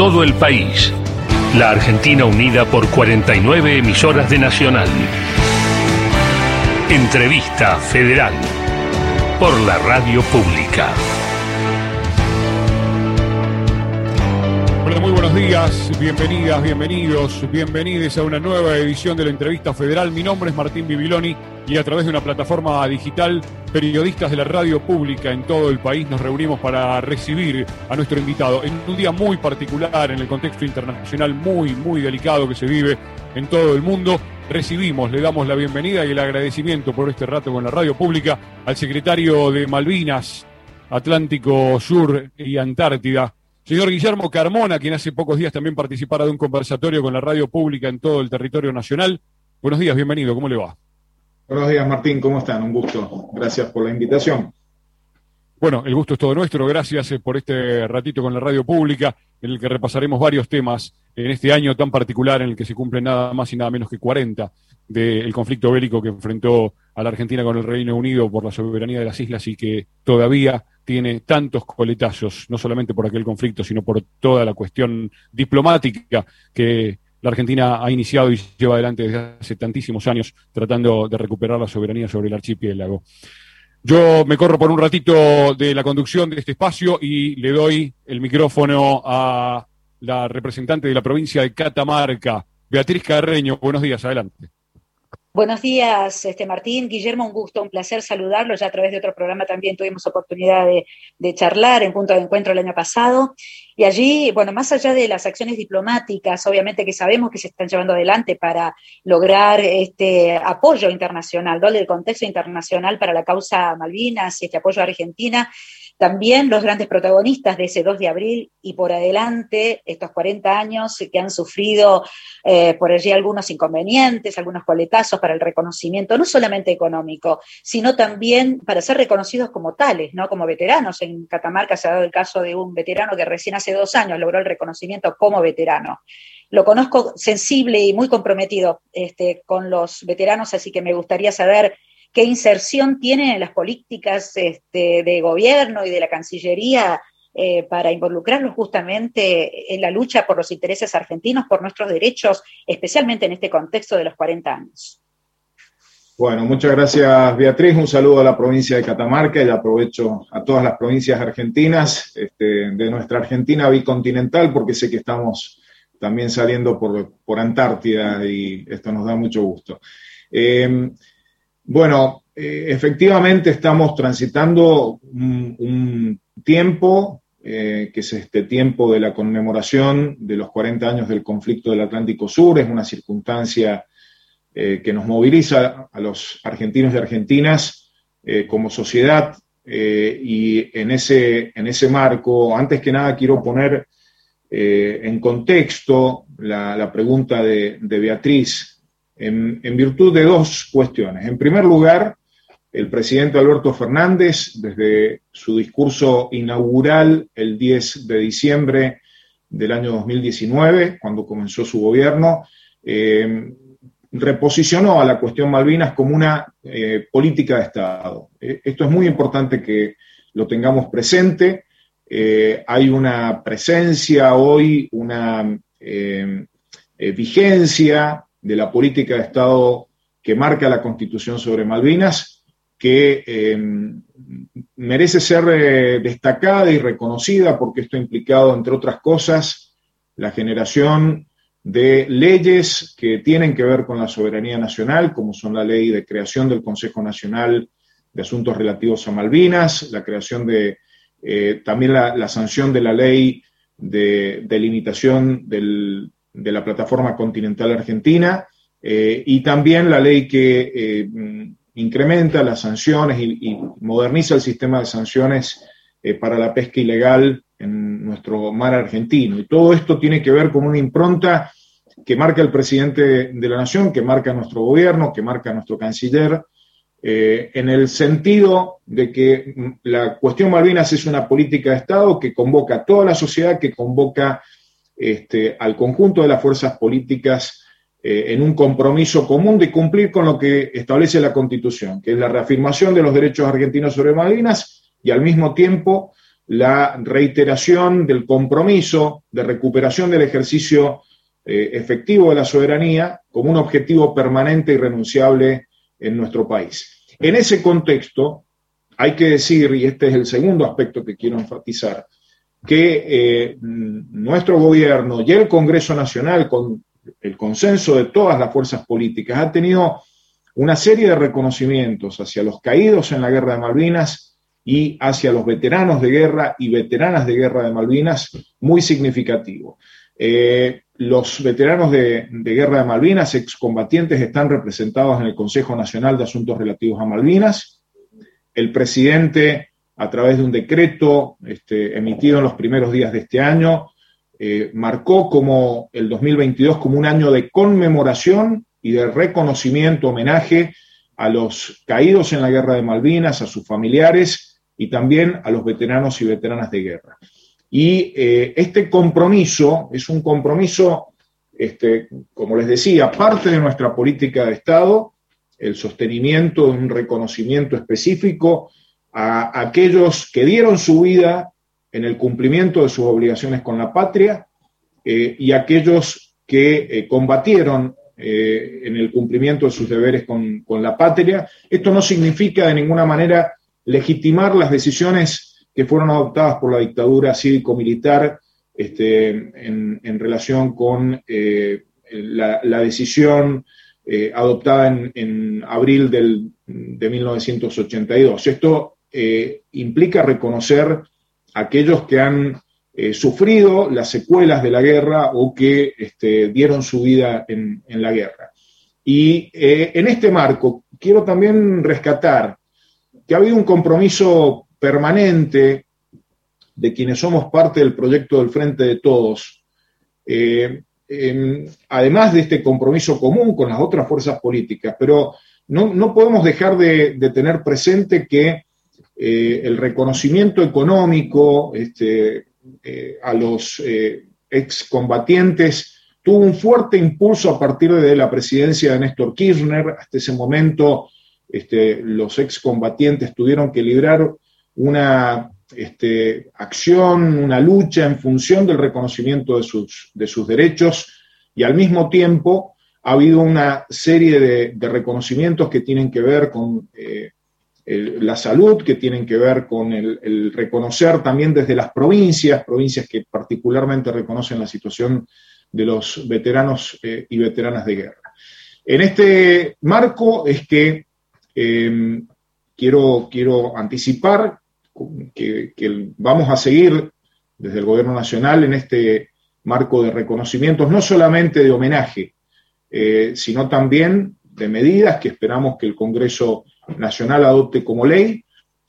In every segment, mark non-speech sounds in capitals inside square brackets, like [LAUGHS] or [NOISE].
todo el país. La Argentina unida por 49 emisoras de Nacional. Entrevista Federal por la Radio Pública. Buenos días, bienvenidas, bienvenidos, bienvenidos a una nueva edición de la Entrevista Federal. Mi nombre es Martín Bibiloni y a través de una plataforma digital, periodistas de la radio pública en todo el país nos reunimos para recibir a nuestro invitado en un día muy particular, en el contexto internacional muy, muy delicado que se vive en todo el mundo. Recibimos, le damos la bienvenida y el agradecimiento por este rato con la radio pública al secretario de Malvinas, Atlántico Sur y Antártida, señor Guillermo Carmona, quien hace pocos días también participara de un conversatorio con la radio pública en todo el territorio nacional. Buenos días, bienvenido, ¿cómo le va? Buenos días, Martín, ¿cómo están? Un gusto. Gracias por la invitación. Bueno, el gusto es todo nuestro. Gracias eh, por este ratito con la radio pública, en el que repasaremos varios temas en este año tan particular en el que se cumple nada más y nada menos que 40 del conflicto bélico que enfrentó a la Argentina con el Reino Unido por la soberanía de las islas y que todavía tiene tantos coletazos, no solamente por aquel conflicto, sino por toda la cuestión diplomática que la Argentina ha iniciado y lleva adelante desde hace tantísimos años tratando de recuperar la soberanía sobre el archipiélago. Yo me corro por un ratito de la conducción de este espacio y le doy el micrófono a la representante de la provincia de Catamarca, Beatriz Carreño. Buenos días, adelante. Buenos días, este Martín. Guillermo, un gusto, un placer saludarlo. Ya a través de otro programa también tuvimos oportunidad de, charlar en punto de encuentro el año pasado. Y allí, bueno, más allá de las acciones diplomáticas, obviamente que sabemos que se están llevando adelante para lograr este apoyo internacional, ¿no? el contexto internacional para la causa Malvinas y este apoyo a Argentina, también los grandes protagonistas de ese 2 de abril y por adelante, estos 40 años que han sufrido eh, por allí algunos inconvenientes, algunos coletazos para el reconocimiento, no solamente económico, sino también para ser reconocidos como tales, ¿no? como veteranos. En Catamarca se ha dado el caso de un veterano que recién hace dos años logró el reconocimiento como veterano lo conozco sensible y muy comprometido este, con los veteranos, así que me gustaría saber qué inserción tienen en las políticas este, de gobierno y de la Cancillería eh, para involucrarlos justamente en la lucha por los intereses argentinos, por nuestros derechos, especialmente en este contexto de los 40 años. Bueno, muchas gracias Beatriz, un saludo a la provincia de Catamarca y aprovecho a todas las provincias argentinas este, de nuestra Argentina bicontinental porque sé que estamos también saliendo por, Antártida y esto nos da mucho gusto. Eh, bueno, eh, efectivamente estamos transitando un, tiempo, eh, que es este tiempo de la conmemoración de los 40 años del conflicto del Atlántico Sur, es una circunstancia eh, que nos moviliza a los argentinos y argentinas como sociedad. Y en ese, en ese marco, antes que nada quiero poner en contexto la, pregunta de Beatriz en, virtud de dos cuestiones. En primer lugar, el presidente Alberto Fernández, desde su discurso inaugural el 10 de diciembre del año 2019, cuando comenzó su gobierno, eh, reposicionó a la cuestión Malvinas como una eh, política de Estado. Eh, esto es muy importante que lo tengamos presente. hay una presencia hoy, una vigencia de la política de Estado que marca la Constitución sobre Malvinas, que em, merece ser eh, destacada y reconocida porque esto ha implicado, entre otras cosas, la generación de leyes que tienen que ver con la soberanía nacional, como son la ley de creación del Consejo Nacional de Asuntos Relativos a Malvinas, la creación de eh, también la, sanción de la ley de delimitación del, de la Plataforma Continental Argentina eh, y también la ley que eh, incrementa las sanciones y, moderniza el sistema de sanciones eh, para la pesca ilegal en nuestro mar argentino. Y todo esto tiene que ver con una impronta que marca el presidente de la Nación, que marca nuestro gobierno, que marca nuestro canciller, en el sentido de que mm, la cuestión Malvinas es una política de Estado que convoca a toda la sociedad, que convoca este, al conjunto de las fuerzas políticas eh, en un compromiso común de cumplir con lo que establece la Constitución, que es la reafirmación de los derechos argentinos sobre Malvinas y al mismo tiempo la reiteración del compromiso de recuperación del ejercicio eh, efectivo de la soberanía como un objetivo permanente y renunciable en nuestro país. En ese contexto, hay que decir, y este es el segundo aspecto que quiero enfatizar, que eh, nuestro gobierno y el Congreso Nacional, con el consenso de todas las fuerzas políticas, ha tenido una serie de reconocimientos hacia los caídos en la guerra de Malvinas y hacia los veteranos de guerra y veteranas de guerra de Malvinas muy significativo. Eh, los veteranos de, de, guerra de Malvinas, excombatientes, están representados en el Consejo Nacional de Asuntos Relativos a Malvinas. El presidente, a través de un decreto este, emitido en los primeros días de este año, eh, marcó como el 2022 como un año de conmemoración y de reconocimiento, homenaje a los caídos en la guerra de Malvinas, a sus familiares y también a los veteranos y veteranas de guerra. Y eh, este compromiso es un compromiso, este, como les decía, parte de nuestra política de Estado, el sostenimiento de un reconocimiento específico a aquellos que dieron su vida en el cumplimiento de sus obligaciones con la patria eh, y aquellos que eh, combatieron eh, en el cumplimiento de sus deberes con, la patria. Esto no significa de ninguna manera legitimar las decisiones que fueron adoptadas por la dictadura cívico-militar este, en, relación con eh, la, decisión adoptada en, abril de 1982. Esto implica reconocer a aquellos que han eh, sufrido las secuelas de la guerra o que este, dieron su vida en, la guerra. Y eh, en este marco quiero también rescatar que ha habido un compromiso permanente de quienes somos parte del proyecto del Frente de Todos, eh, además de este compromiso común con las otras fuerzas políticas, pero no, podemos dejar de, tener presente que el reconocimiento económico, este, eh, a los eh, excombatientes tuvo un fuerte impulso a partir de la presidencia de Néstor Kirchner. Hasta ese momento este, los excombatientes tuvieron que librar una este, acción, una lucha en función del reconocimiento de sus, de sus derechos y al mismo tiempo ha habido una serie de, reconocimientos que tienen que ver con eh, la salud, que tienen que ver con el, reconocer también desde las provincias, provincias que particularmente reconocen la situación de los veteranos eh, y veteranas de guerra. En este marco es que em, quiero, quiero anticipar que, vamos a seguir desde el Gobierno Nacional en este marco de reconocimientos, no solamente de homenaje, eh, sino también de medidas que esperamos que el Congreso Nacional adopte como ley.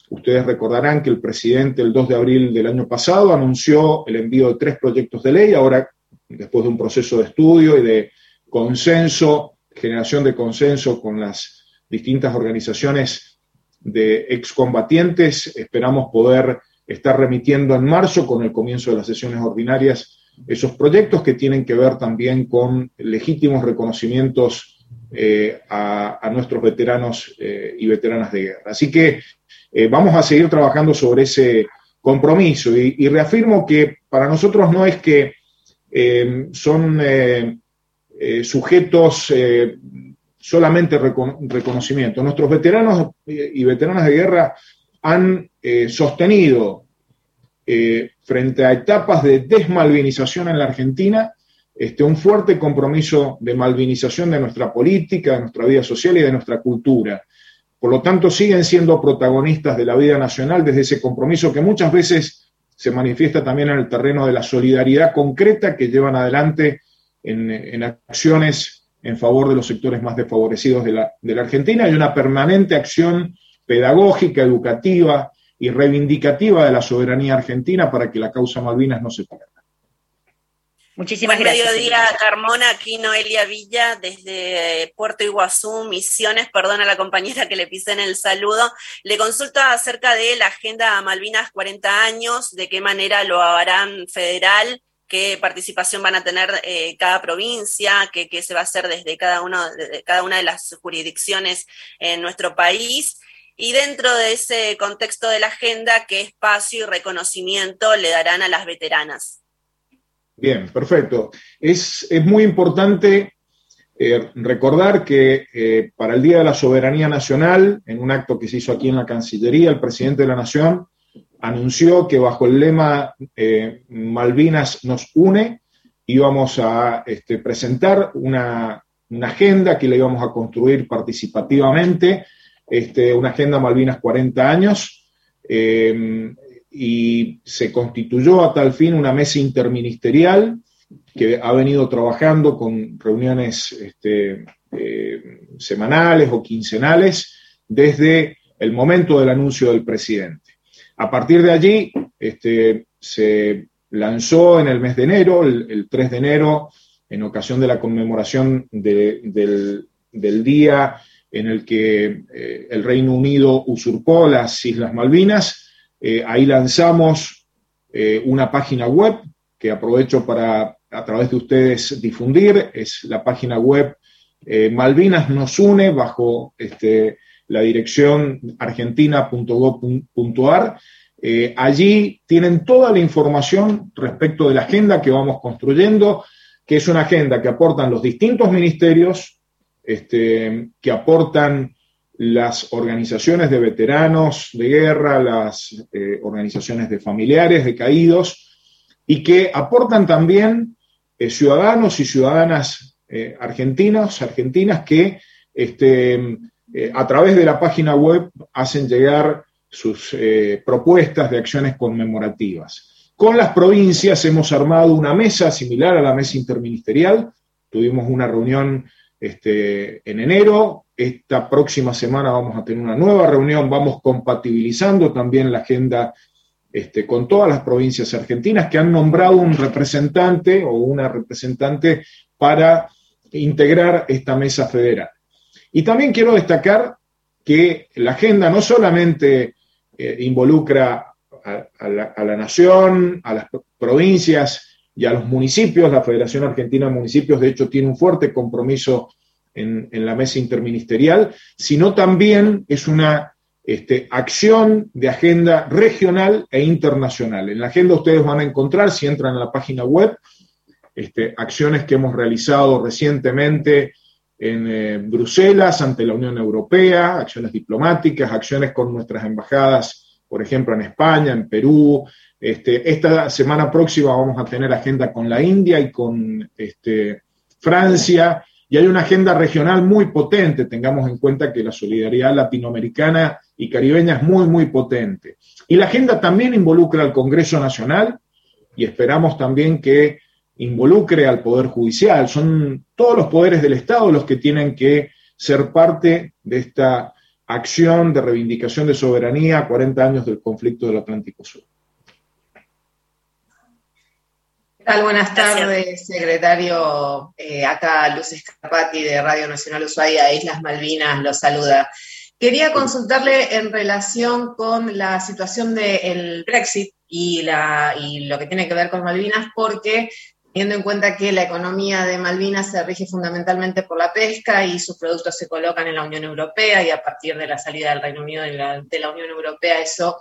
Ustedes recordarán que el presidente el 2 de abril del año pasado anunció el envío de tres proyectos de ley. Ahora, después de un proceso de estudio y de consenso, generación de consenso con las distintas organizaciones de excombatientes, esperamos poder estar remitiendo en marzo, con el comienzo de las sesiones ordinarias, esos proyectos que tienen que ver también con legítimos reconocimientos eh, a, nuestros veteranos eh, y veteranas de guerra. Así que eh, vamos a seguir trabajando sobre ese compromiso y, reafirmo que para nosotros no es que son sujetos solamente reconocimiento. Nuestros veteranos y veteranas de guerra han sostenido frente a etapas de desmalvinización en la Argentina este, un fuerte compromiso de malvinización de nuestra política, de nuestra vida social y de nuestra cultura. Por lo tanto, siguen siendo protagonistas de la vida nacional desde ese compromiso que muchas veces se manifiesta también en el terreno de la solidaridad concreta que llevan adelante en, acciones en favor de los sectores más desfavorecidos de la, Argentina y una permanente acción pedagógica, educativa y reivindicativa de la soberanía argentina para que la causa Malvinas no se pierda. Muchísimas Buen gracias. mediodía, Carmona, aquí Noelia Villa, desde Puerto Iguazú, Misiones, perdona a la compañera que le pisé en el saludo. Le consulta acerca de la Agenda Malvinas 40 años, de qué manera lo harán federal, qué participación van a tener eh, cada provincia, qué, qué, se va a hacer desde cada, uno, cada una de las jurisdicciones en nuestro país. Y dentro de ese contexto de la agenda, ¿qué espacio y reconocimiento le darán a las veteranas? Bien, perfecto. Es, muy importante eh, recordar que eh, para el Día de la Soberanía Nacional, en un acto que se hizo aquí en la Cancillería, el presidente de la Nación anunció que bajo el lema eh, Malvinas nos une, íbamos a este, presentar una, agenda que le íbamos a construir participativamente, este, una agenda Malvinas 40 años, y se constituyó a tal fin una mesa interministerial que ha venido trabajando con reuniones este, eh, semanales o quincenales desde el momento del anuncio del presidente. A partir de allí, este, se lanzó en el mes de enero, el, 3 de enero, en ocasión de la conmemoración del, día en el que eh, el Reino Unido usurpó las Islas Malvinas, eh, ahí lanzamos eh, una página web que aprovecho para a través de ustedes difundir. Es la página web eh, Malvinas nos une bajo este, la dirección argentina.gov.ar. allí tienen toda la información respecto de la agenda que vamos construyendo, que es una agenda que aportan los distintos ministerios, este, que aportan las organizaciones de veteranos de guerra, las eh, organizaciones de familiares de caídos, y que aportan también eh, ciudadanos y ciudadanas eh, argentinos, argentinas que este, a través de la página web hacen llegar sus propuestas de acciones conmemorativas. Con las provincias hemos armado una mesa similar a la mesa interministerial, tuvimos una reunión este, en enero. Esta próxima semana vamos a tener una nueva reunión, vamos compatibilizando también la agenda este, con todas las provincias argentinas que han nombrado un representante o una representante para integrar esta mesa federal. Y también quiero destacar que la agenda no solamente eh, involucra a, la, nación, a las provincias y a los municipios. La Federación Argentina de Municipios, de hecho, tiene un fuerte compromiso en, la mesa interministerial, sino también es una este, acción de agenda regional e internacional. En la agenda ustedes van a encontrar, si entran a la página web, este, acciones que hemos realizado recientemente en eh, Bruselas ante la Unión Europea, acciones diplomáticas, acciones con nuestras embajadas, por ejemplo, en España, en Perú, este, esta semana próxima vamos a tener agenda con la India y con Francia, y hay una agenda regional muy potente. Tengamos en cuenta que la solidaridad latinoamericana y caribeña es muy, muy potente. Y la agenda también involucra al Congreso Nacional y esperamos también que involucre al Poder Judicial. Son todos los poderes del Estado los que tienen que ser parte de esta acción de reivindicación de soberanía a 40 años del conflicto del Atlántico Sur. Buenas tardes, secretario. Eh, acá Luz Escapati de Radio Nacional Ushuaia, Islas Malvinas, lo saluda. Quería consultarle en relación con la situación del Brexit y, la, y lo que tiene que ver con Malvinas, porque teniendo en cuenta que la economía de Malvinas se rige fundamentalmente por la pesca y sus productos se colocan en la Unión Europea y a partir de la salida del Reino Unido de la Unión Europea eso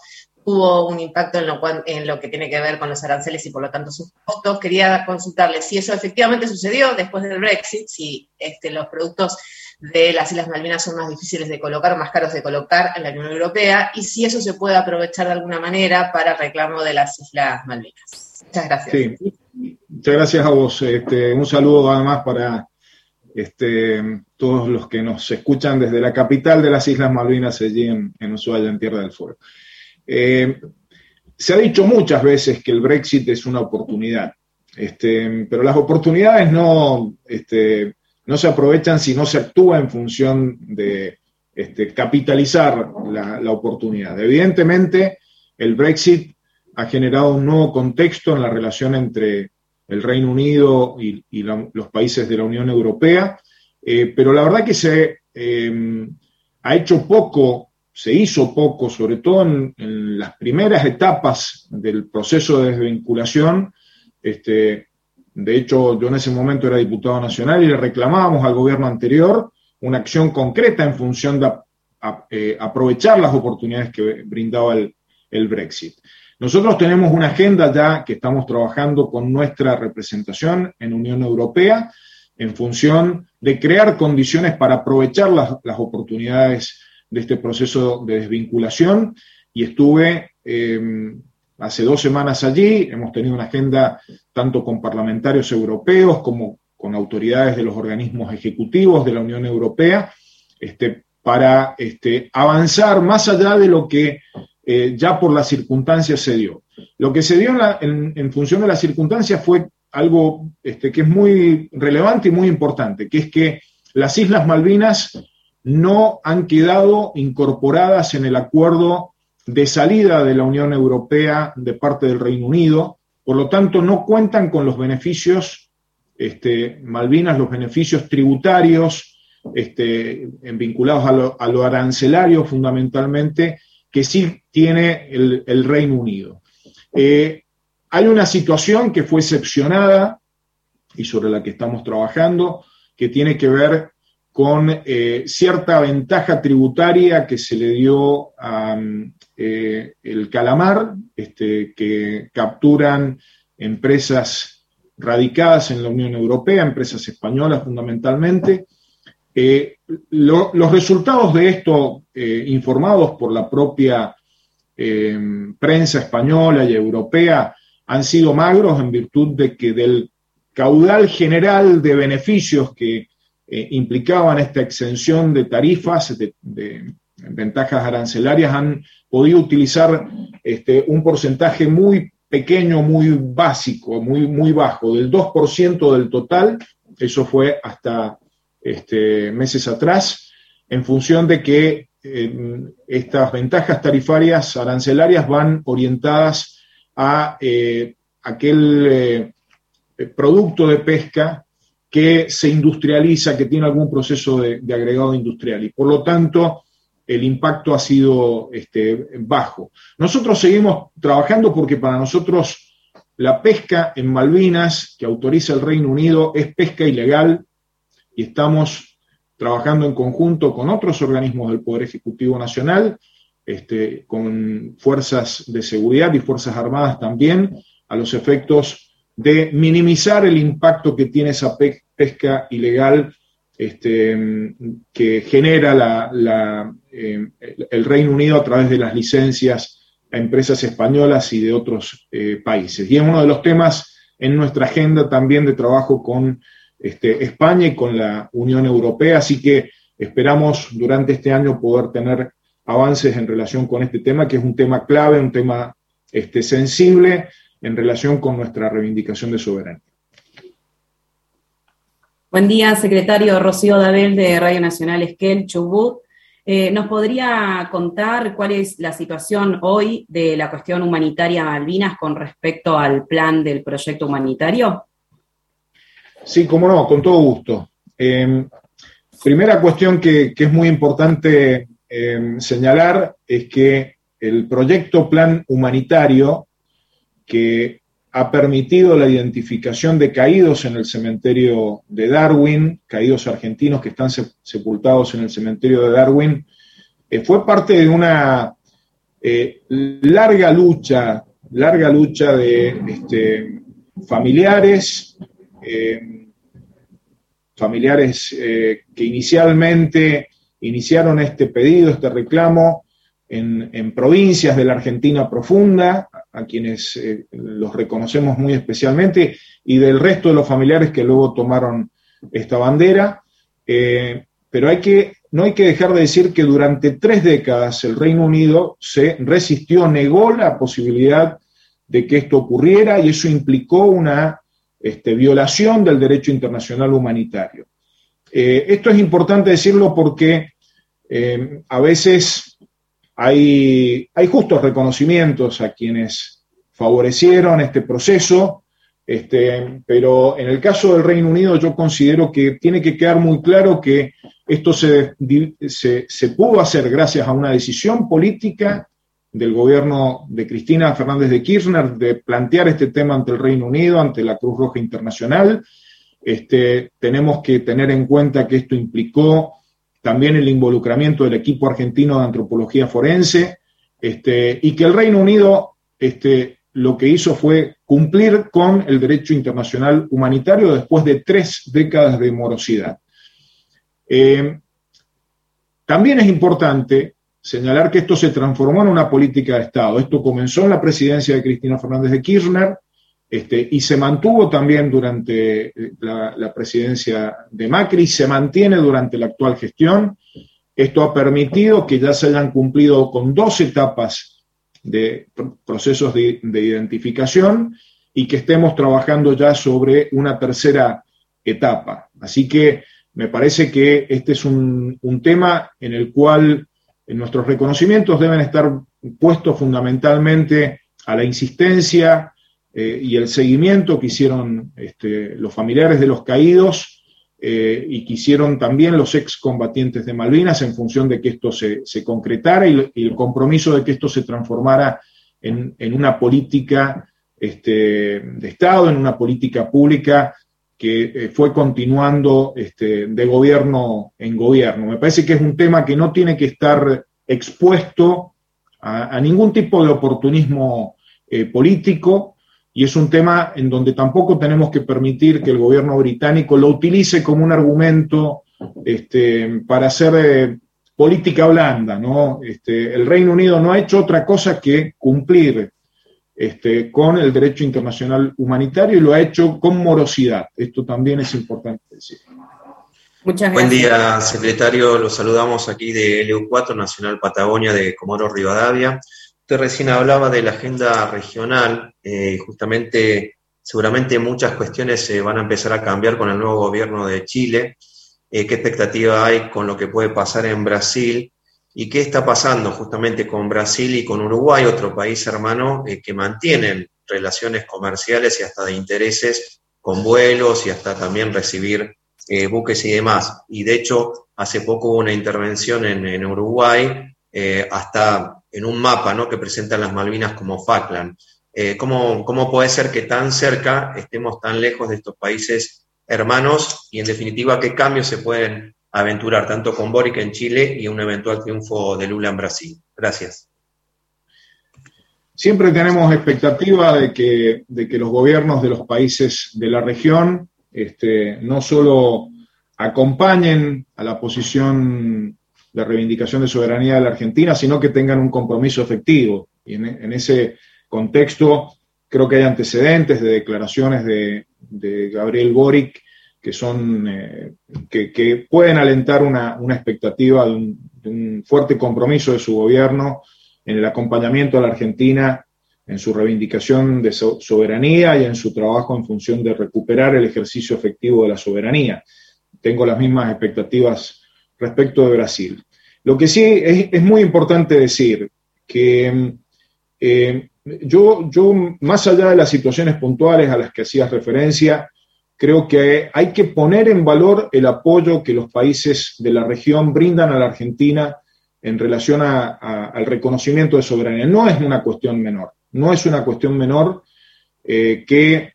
tuvo un impacto en lo, en lo que tiene que ver con los aranceles y por lo tanto sus costos. Quería consultarle si eso efectivamente sucedió después del Brexit, si este, los productos de las Islas Malvinas son más difíciles de colocar, más caros de colocar en la Unión Europea, y si eso se puede aprovechar de alguna manera para reclamo de las Islas Malvinas. Muchas gracias. muchas gracias a vos. Este, un saludo además para este, todos los que nos escuchan desde la capital de las Islas Malvinas, allí en, en Ushuaia, en Tierra del Fuego. Eh, se ha dicho muchas veces que el Brexit es una oportunidad, este, pero las oportunidades no, este, no se aprovechan si no se actúa en función de este, capitalizar la, oportunidad. Evidentemente, el Brexit ha generado un nuevo contexto en la relación entre el Reino Unido y, los países de la Unión Europea, eh, pero la verdad que se eh, ha hecho poco se hizo poco, sobre todo en, las primeras etapas del proceso de desvinculación. Este, de hecho, yo en ese momento era diputado nacional y le reclamábamos al gobierno anterior una acción concreta en función de eh, aprovechar las oportunidades que brindaba el, Brexit. Nosotros tenemos una agenda ya que estamos trabajando con nuestra representación en Unión Europea en función de crear condiciones para aprovechar las, oportunidades de este proceso de desvinculación y estuve em, hace dos semanas allí, hemos tenido una agenda tanto con parlamentarios europeos como con autoridades de los organismos ejecutivos de la Unión Europea, este, para este, avanzar más allá de lo que eh, ya por las circunstancias se dio. Lo que se dio en, función de las circunstancias fue algo este, que es muy relevante y muy importante, que es que las Islas Malvinas no han quedado incorporadas en el acuerdo de salida de la Unión Europea de parte del Reino Unido, por lo tanto no cuentan con los beneficios, este, Malvinas, los beneficios tributarios este, vinculados a lo, arancelario fundamentalmente, que sí tiene el, Reino Unido. Eh, hay una situación que fue excepcionada y sobre la que estamos trabajando, que tiene que ver con eh, cierta ventaja tributaria que se le dio a, eh, el calamar, este, que capturan empresas radicadas en la Unión Europea, empresas españolas fundamentalmente. Eh, los resultados de esto, eh, informados por la propia prensa española y europea, han sido magros en virtud de que del caudal general de beneficios que implicaban esta exención de tarifas, de, ventajas arancelarias, han podido utilizar este, un porcentaje muy pequeño, muy básico, muy, muy bajo, del 2% del total, eso fue hasta este, meses atrás, en función de que estas ventajas tarifarias arancelarias van orientadas a eh, aquel eh, producto de pesca que se industrializa, que tiene algún proceso de, agregado industrial. Y por lo tanto, el impacto ha sido este, bajo. Nosotros seguimos trabajando porque para nosotros la pesca en Malvinas que autoriza el Reino Unido es pesca ilegal y estamos trabajando en conjunto con otros organismos del Poder Ejecutivo Nacional, este, con fuerzas de seguridad y fuerzas armadas también, a los efectos de minimizar el impacto que tiene esa pesca ilegal este, que genera eh, el Reino Unido a través de las licencias a empresas españolas y de otros eh, países. Y es uno de los temas en nuestra agenda también de trabajo con este, España y con la Unión Europea, así que esperamos durante este año poder tener avances en relación con este tema, que es un tema clave, un tema este, sensible en relación con nuestra reivindicación de soberanía. Buen día, secretario Rocío Dabel de Radio Nacional Esquel, Chubut. Eh, ¿Nos podría contar cuál es la situación hoy de la cuestión humanitaria Malvinas con respecto al plan del proyecto humanitario? Sí, cómo no, con todo gusto. Em, primera cuestión que, es muy importante em, señalar es que el proyecto plan humanitario que ha permitido la identificación de caídos en el cementerio de Darwin, caídos argentinos que están sepultados en el cementerio de Darwin, eh, fue parte de una eh, larga lucha, larga lucha de este, familiares, eh, familiares que inicialmente iniciaron este pedido, este reclamo, en, provincias de la Argentina profunda, a quienes eh, los reconocemos muy especialmente, y del resto de los familiares que luego tomaron esta bandera. Eh, pero hay que, no hay que dejar de decir que durante tres décadas el Reino Unido se resistió, negó la posibilidad de que esto ocurriera y eso implicó una este, violación del derecho internacional humanitario. Eh, esto es importante decirlo porque a veces hay, justos reconocimientos a quienes favorecieron este proceso, este, pero en el caso del Reino Unido yo considero que tiene que quedar muy claro que esto se, pudo hacer gracias a una decisión política del gobierno de Cristina Fernández de Kirchner de plantear este tema ante el Reino Unido, ante la Cruz Roja Internacional. Este, tenemos que tener en cuenta que esto implicó también el involucramiento del equipo argentino de antropología forense, este, y que el Reino Unido este, lo que hizo fue cumplir con el derecho internacional humanitario después de tres décadas de morosidad. Eh, también es importante señalar que esto se transformó en una política de Estado. Esto comenzó en la presidencia de Cristina Fernández de Kirchner este, y se mantuvo también durante eh, la, presidencia de Macri, se mantiene durante la actual gestión. Esto ha permitido que ya se hayan cumplido con dos etapas de procesos de, identificación y que estemos trabajando ya sobre una tercera etapa. Así que me parece que este es un, un tema en el cual nuestros reconocimientos deben estar puestos fundamentalmente a la insistencia, eh, y el seguimiento que hicieron este, los familiares de los caídos eh, y que hicieron también los excombatientes de Malvinas en función de que esto se, concretara y, el compromiso de que esto se transformara en, una política este, de Estado, en una política pública que eh, fue continuando este, de gobierno en gobierno. Me parece que es un tema que no tiene que estar expuesto a, ningún tipo de oportunismo político, y es un tema en donde tampoco tenemos que permitir que el gobierno británico lo utilice como un argumento este, para hacer eh, política blanda. ¿no? Este, el Reino Unido no ha hecho otra cosa que cumplir este, con el derecho internacional humanitario y lo ha hecho con morosidad. Esto también es importante decir. Muchas gracias. Buen día, secretario. Los saludamos aquí de LU4, Nacional Patagonia de Comoro Rivadavia. Usted recién hablaba de la agenda regional, eh, justamente seguramente muchas cuestiones se van a empezar a cambiar con el nuevo gobierno de Chile. Eh, ¿Qué expectativa hay con lo que puede pasar en Brasil? ¿Y qué está pasando justamente con Brasil y con Uruguay, otro país hermano eh, que mantienen relaciones comerciales y hasta de intereses con vuelos y hasta también recibir buques y demás? Y de hecho, hace poco hubo una intervención en, en Uruguay, hasta en un mapa ¿no? que presentan las Malvinas como Falkland. Eh, ¿cómo, ¿Cómo puede ser que tan cerca estemos tan lejos de estos países hermanos y en definitiva qué cambios se pueden aventurar tanto con Boric en Chile y un eventual triunfo de Lula en Brasil? Gracias. Siempre tenemos expectativa de que, de que los gobiernos de los países de la región este, no solo acompañen a la posición de reivindicación de soberanía de la Argentina, sino que tengan un compromiso efectivo. Y en, ese contexto creo que hay antecedentes de declaraciones de, Gabriel Boric que son eh, que, pueden alentar una, expectativa de un, fuerte compromiso de su gobierno en el acompañamiento a la Argentina en su reivindicación de soberanía y en su trabajo en función de recuperar el ejercicio efectivo de la soberanía. Tengo las mismas expectativas respecto de Brasil. Lo que sí es, muy importante decir que eh, yo, yo, más allá de las situaciones puntuales a las que hacías referencia, creo que hay que poner en valor el apoyo que los países de la región brindan a la Argentina en relación al reconocimiento de soberanía. No es una cuestión menor, no es una cuestión menor eh, que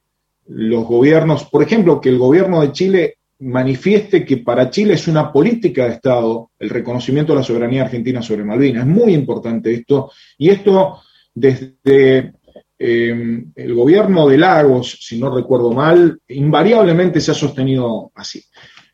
los gobiernos, por ejemplo, que el gobierno de Chile manifieste que para Chile es una política de Estado el reconocimiento de la soberanía argentina sobre Malvinas. Es muy importante esto. Y esto desde em, el gobierno de Lagos, si no recuerdo mal, invariablemente se ha sostenido así.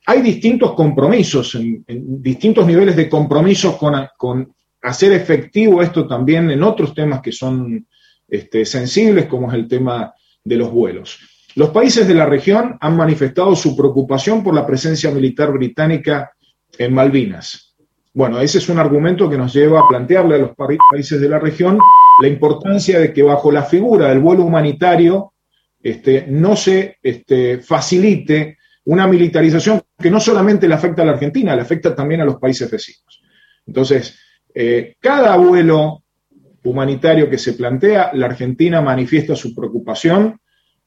Hay distintos compromisos, en, distintos niveles de compromisos con, hacer efectivo esto también en otros temas que son este, sensibles, como es el tema de los vuelos. Los países de la región han manifestado su preocupación por la presencia militar británica en Malvinas. Bueno, ese es un argumento que nos lleva a plantearle a los países de la región la importancia de que bajo la figura del vuelo humanitario este, no se este, facilite una militarización que no solamente le afecta a la Argentina, le afecta también a los países vecinos. Entonces, eh, cada vuelo humanitario que se plantea, la Argentina manifiesta su preocupación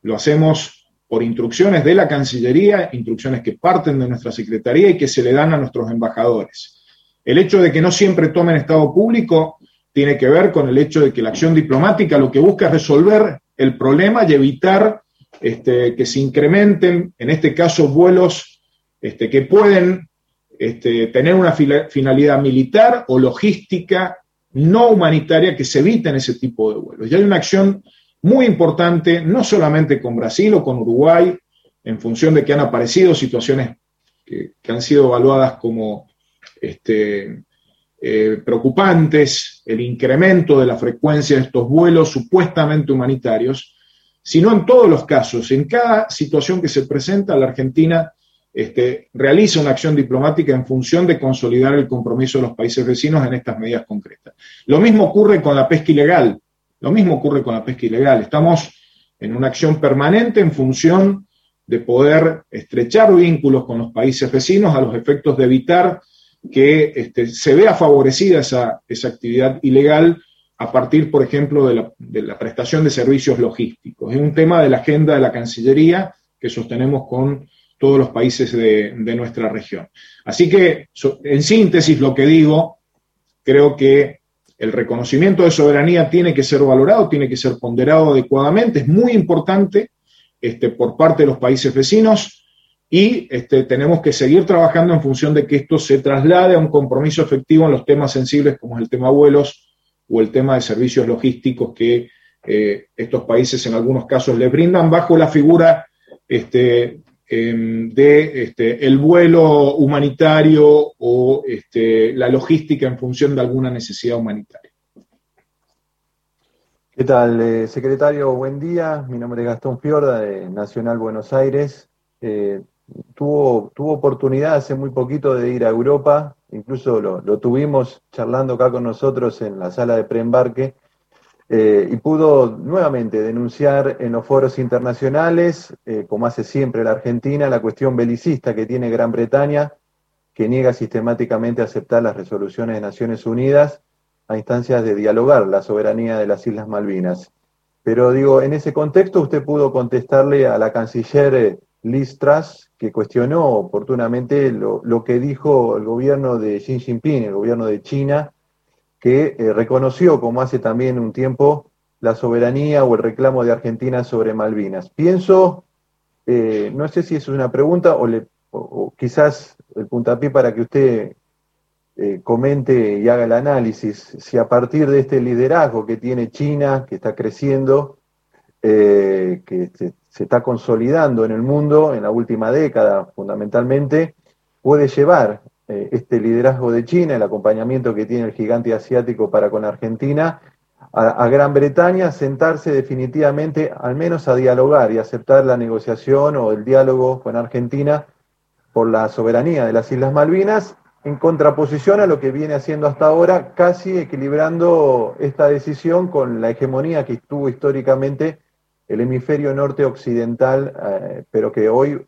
lo hacemos por instrucciones de la Cancillería, instrucciones que parten de nuestra Secretaría y que se le dan a nuestros embajadores. El hecho de que no siempre tomen estado público tiene que ver con el hecho de que la acción diplomática lo que busca es resolver el problema y evitar este, que se incrementen, en este caso, vuelos este, que pueden este, tener una finalidad militar o logística no humanitaria que se eviten ese tipo de vuelos. Y hay una acción muy importante, no solamente con Brasil o con Uruguay, en función de que han aparecido situaciones que, han sido evaluadas como este, eh, preocupantes, el incremento de la frecuencia de estos vuelos supuestamente humanitarios, sino en todos los casos, en cada situación que se presenta, la Argentina este, realiza una acción diplomática en función de consolidar el compromiso de los países vecinos en estas medidas concretas. Lo mismo ocurre con la pesca ilegal, lo mismo ocurre con la pesca ilegal. Estamos en una acción permanente en función de poder estrechar vínculos con los países vecinos a los efectos de evitar que este, se vea favorecida esa, actividad ilegal a partir, por ejemplo, de la, de la, prestación de servicios logísticos. Es un tema de la agenda de la Cancillería que sostenemos con todos los países de, nuestra región. Así que, en síntesis, lo que digo, creo que el reconocimiento de soberanía tiene que ser valorado, tiene que ser ponderado adecuadamente, es muy importante este, por parte de los países vecinos y este, tenemos que seguir trabajando en función de que esto se traslade a un compromiso efectivo en los temas sensibles como es el tema vuelos o el tema de servicios logísticos que eh, estos países en algunos casos les brindan bajo la figura este, de este, el vuelo humanitario o este, la logística en función de alguna necesidad humanitaria. ¿Qué tal, eh, secretario? Buen día. Mi nombre es Gastón Fiorda, de Nacional Buenos Aires. Eh, tuvo, tuvo oportunidad hace muy poquito de ir a Europa, incluso lo, lo tuvimos charlando acá con nosotros en la sala de preembarque eh, y pudo nuevamente denunciar en los foros internacionales, eh, como hace siempre la Argentina, la cuestión belicista que tiene Gran Bretaña, que niega sistemáticamente aceptar las resoluciones de Naciones Unidas a instancias de dialogar la soberanía de las Islas Malvinas. Pero digo, en ese contexto usted pudo contestarle a la canciller eh, Liz Truss, que cuestionó oportunamente lo, lo que dijo el gobierno de Xi Jinping, el gobierno de China, que eh, reconoció, como hace también un tiempo, la soberanía o el reclamo de Argentina sobre Malvinas. Pienso, eh, no sé si es una pregunta o, quizás el puntapié para que usted eh, comente y haga el análisis, si a partir de este liderazgo que tiene China, que está creciendo, que se, está consolidando en el mundo en la última década fundamentalmente, puede llevar eh, este liderazgo de China, el acompañamiento que tiene el gigante asiático para con Argentina, a, Gran Bretaña sentarse definitivamente, al menos a dialogar y aceptar la negociación o el diálogo con Argentina por la soberanía de las Islas Malvinas, en contraposición a lo que viene haciendo hasta ahora, casi equilibrando esta decisión con la hegemonía que tuvo históricamente el hemisferio norte occidental, eh, pero que hoy,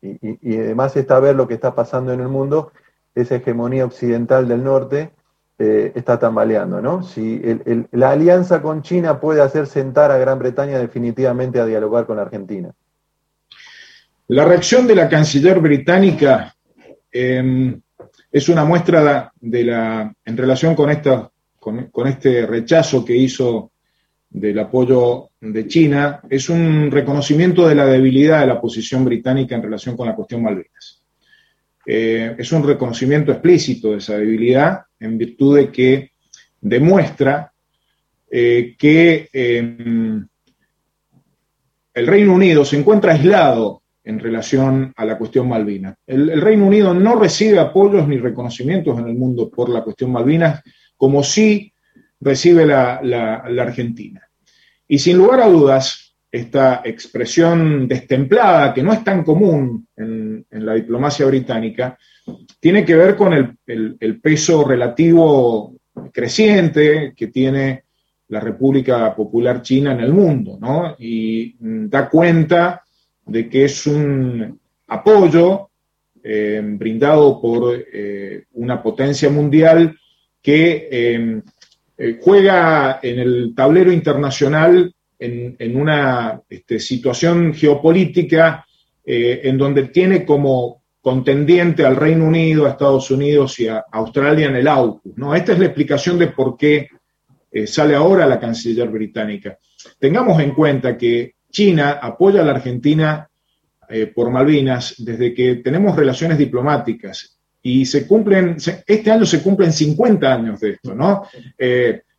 y, y, además está a ver lo que está pasando en el mundo, esa hegemonía occidental del norte eh, está tambaleando, ¿no? Si la alianza con China puede hacer sentar a Gran Bretaña definitivamente a dialogar con Argentina. La reacción de la canciller británica em, es una muestra de la, en relación con, esta, con este rechazo que hizo del apoyo de China, es un reconocimiento de la debilidad de la posición británica en relación con la cuestión Malvinas. Eh, es un reconocimiento explícito de esa debilidad en virtud de que demuestra eh, que em, el Reino Unido se encuentra aislado en relación a la cuestión Malvinas. El, Reino Unido no recibe apoyos ni reconocimientos en el mundo por la cuestión Malvinas, como sí recibe la Argentina. Y sin lugar a dudas, esta expresión destemplada, que no es tan común en, la diplomacia británica, tiene que ver con el, peso relativo creciente que tiene la República Popular China en el mundo, ¿no? Y da cuenta de que es un apoyo eh, brindado por eh, una potencia mundial que eh, juega en el tablero internacional en, una este, situación geopolítica eh, en donde tiene como contendiente al Reino Unido, a Estados Unidos y a Australia en el AUKUS. ¿no? Esta es la explicación de por qué eh, sale ahora la canciller británica. Tengamos en cuenta que China apoya a la Argentina eh, por Malvinas desde que tenemos relaciones diplomáticas y se cumplen, este año se cumplen 50 años de esto, ¿no?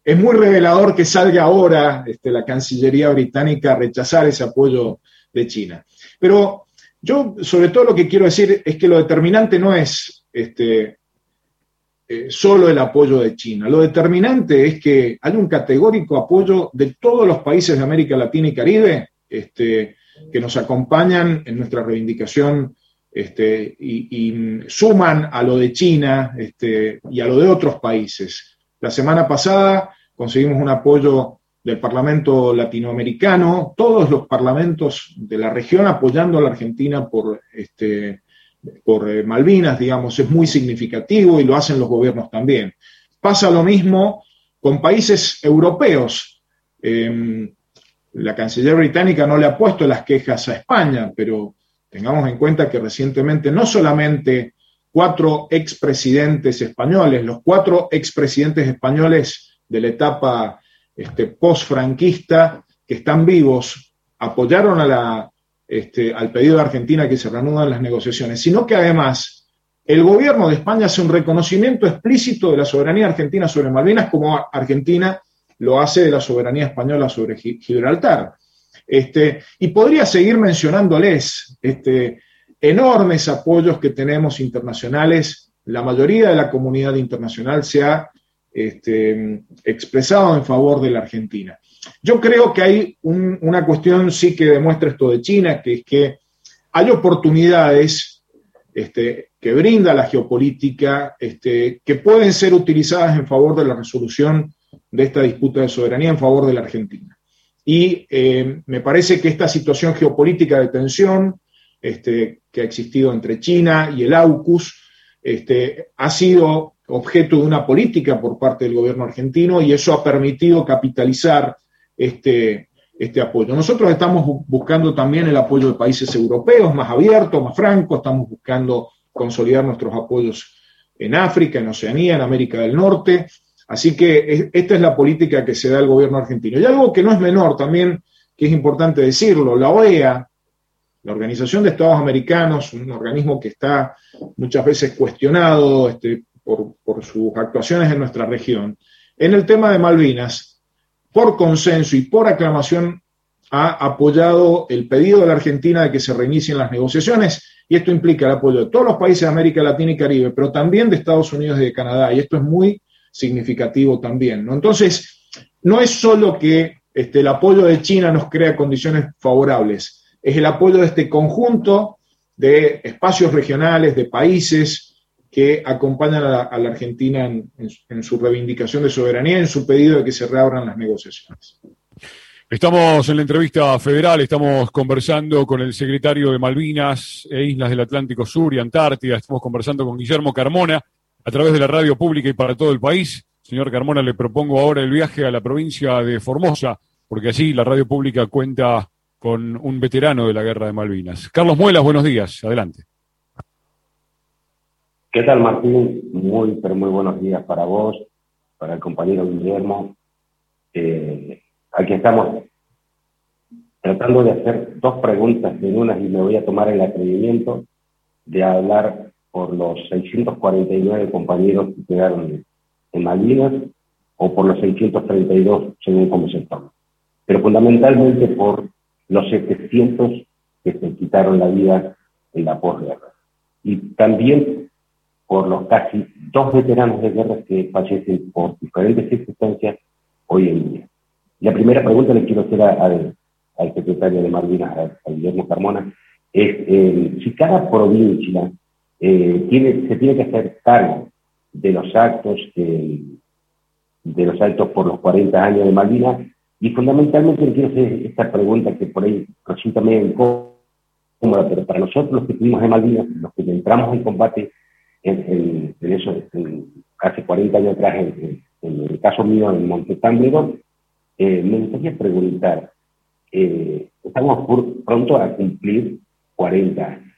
Es muy revelador que salga ahora este, la Cancillería británica a rechazar ese apoyo de China. Pero yo, sobre todo, lo que quiero decir es que lo determinante no es este, eh, solo el apoyo de China. Lo determinante es que hay un categórico apoyo de todos los países de América Latina y Caribe este, que nos acompañan en nuestra reivindicación este, y, suman a lo de China y a lo de otros países. La semana pasada conseguimos un apoyo del Parlamento latinoamericano, todos los parlamentos de la región apoyando a la Argentina por, este, eh, Malvinas, digamos, es muy significativo y lo hacen los gobiernos también. Pasa lo mismo con países europeos. Em, la canciller británica no le ha puesto las quejas a España, pero Tengamos en cuenta que recientemente no solamente cuatro expresidentes españoles, los cuatro expresidentes españoles de la etapa este, post-franquista que están vivos, apoyaron este, al pedido de Argentina que se reanudan las negociaciones, sino que además el gobierno de España hace un reconocimiento explícito de la soberanía argentina sobre Malvinas, como Argentina lo hace de la soberanía española sobre Gibraltar. Este, y podría seguir mencionándoles este, enormes apoyos que tenemos internacionales. La mayoría de la comunidad internacional se ha este, expresado en favor de la Argentina. Yo creo que hay una cuestión sí que demuestra esto de China, que es que hay oportunidades este, que brinda la geopolítica este, que pueden ser utilizadas en favor de la resolución de esta disputa de soberanía en favor de la Argentina. Y eh, me parece que esta situación geopolítica de tensión este, que ha existido entre China y el AUKUS este, ha sido objeto de una política por parte del gobierno argentino y eso ha permitido capitalizar este, este apoyo. Nosotros estamos buscando también el apoyo de países europeos más abiertos, más francos, estamos buscando consolidar nuestros apoyos en África, en Oceanía, en América del Norte, Así que esta es la política que se da el gobierno argentino. Y algo que no es menor también, que es importante decirlo, la OEA, la Organización de Estados Americanos, un organismo que está muchas veces cuestionado este, por, sus actuaciones en nuestra región, en el tema de Malvinas, por consenso y por aclamación, ha apoyado el pedido de la Argentina de que se reinicien las negociaciones, y esto implica el apoyo de todos los países de América Latina y Caribe, pero también de Estados Unidos y de Canadá, y esto es muy significativo también. ¿no? Entonces, no es solo que este, el apoyo de China nos crea condiciones favorables, es el apoyo de este conjunto de espacios regionales, de países que acompañan a la, Argentina en, su reivindicación de soberanía, en su pedido de que se reabran las negociaciones. Estamos en la entrevista federal, estamos conversando con el secretario de Malvinas e Islas del Atlántico Sur y Antártida, estamos conversando con Guillermo Carmona, a través de la radio pública y para todo el país. Señor Carmona, le propongo ahora el viaje a la provincia de Formosa, porque allí la radio pública cuenta con un veterano de la guerra de Malvinas. Carlos Muelas, buenos días, adelante. ¿Qué tal, Martín? Muy, pero muy buenos días para vos, para el compañero Guillermo. Eh, aquí estamos tratando de hacer dos preguntas en una y me voy a tomar el atrevimiento de hablar por los 649 compañeros que quedaron en Malvinas o por los 632, según como se toma. Pero fundamentalmente por los 700 que se quitaron la vida en la posguerra. Y también por los casi dos veteranos de guerra que fallecen por diferentes circunstancias hoy en día. La primera pregunta le quiero hacer al secretario de Malvinas, a, Guillermo Carmona, es eh, si cada provincia eh, se tiene que hacer cargo de los actos de los actos por los 40 años de Malvinas y fundamentalmente esta pregunta que por ahí resulta medio incómoda, pero para nosotros los que estuvimos en Malvinas, los que entramos en combate en, eso, hace 40 años atrás, en, el caso mío en Monte eh, me gustaría preguntar, eh, estamos pronto a cumplir 40 años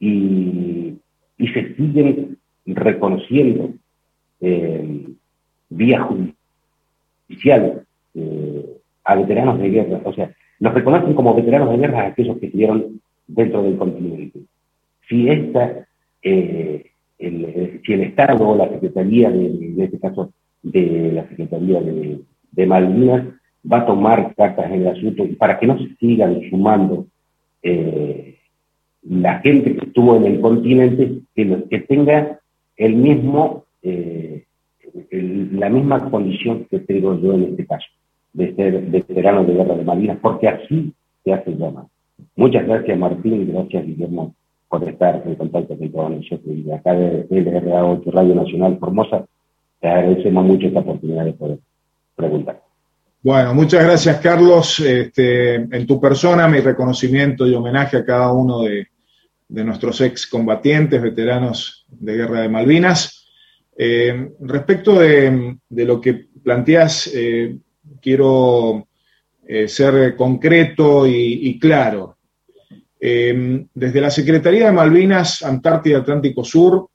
y, se siguen reconociendo eh, vía judicial eh, a veteranos de guerra. O sea, los reconocen como veteranos de guerra aquellos que estuvieron dentro del continente. Si esta, eh, el, si el Estado o la Secretaría, de, en este caso de la Secretaría de, Malvinas, va a tomar cartas en el asunto para que no se sigan sumando eh, la gente que estuvo en el continente, que, que tenga el mismo, eh, la misma condición que tengo yo en este caso, de ser veterano de guerra de Malvinas, porque así se hace llamar. Muchas gracias Martín y gracias Guillermo por estar en contacto con todos nosotros. Y acá de LRA 8 Radio Nacional Formosa, te agradecemos mucho esta oportunidad de poder preguntar. Bueno, muchas gracias Carlos. Este, en tu persona, mi reconocimiento y homenaje a cada uno de, nuestros excombatientes, veteranos de Guerra de Malvinas. Eh, respecto de, lo que planteas, eh, quiero eh, ser concreto y, claro. desde la Secretaría de Malvinas, Antártida Atlántico Sur,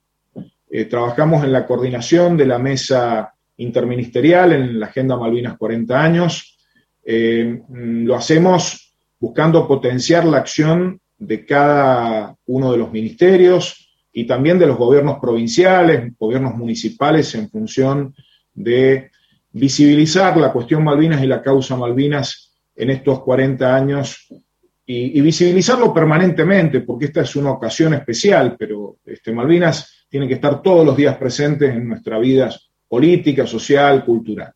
trabajamos en la coordinación de la mesa interministerial en la Agenda Malvinas 40 años. Eh, lo hacemos buscando potenciar la acción de cada uno de los ministerios y también de los gobiernos provinciales, gobiernos municipales, en función de visibilizar la cuestión Malvinas y la causa Malvinas en estos 40 años y, visibilizarlo permanentemente, porque esta es una ocasión especial, pero este, Malvinas tiene que estar todos los días presentes en nuestra vida política, social, cultural.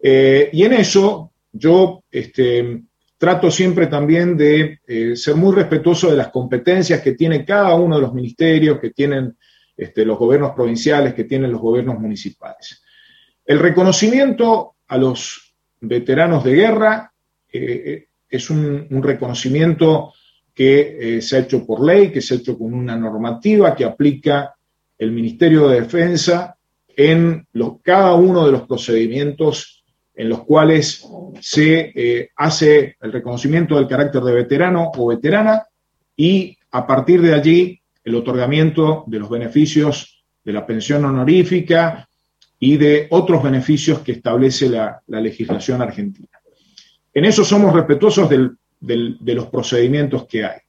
Eh, y en eso yo este, trato siempre también de eh, ser muy respetuoso de las competencias que tiene cada uno de los ministerios, que tienen este, los gobiernos provinciales, que tienen los gobiernos municipales. El reconocimiento a los veteranos de guerra eh, es un, reconocimiento que se ha hecho por ley, que se ha hecho con una normativa que aplica el Ministerio de Defensa en cada uno de los procedimientos en los cuales se eh, hace el reconocimiento del carácter de veterano o veterana y a partir de allí el otorgamiento de los beneficios de la pensión honorífica y de otros beneficios que establece la, legislación argentina. En eso somos respetuosos de los procedimientos que hay.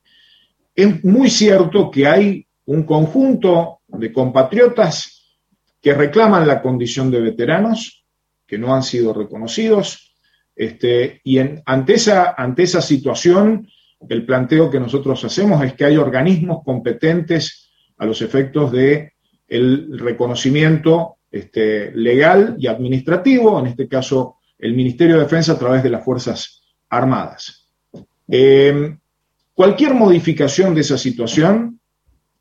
Es muy cierto que hay un conjunto de compatriotas que reclaman la condición de veteranos, que no han sido reconocidos, este, y ante, esa, ante esa situación, el planteo que nosotros hacemos es que hay organismos competentes a los efectos de el reconocimiento este, legal y administrativo, en este caso el Ministerio de Defensa a través de las Fuerzas Armadas. Eh, cualquier modificación de esa situación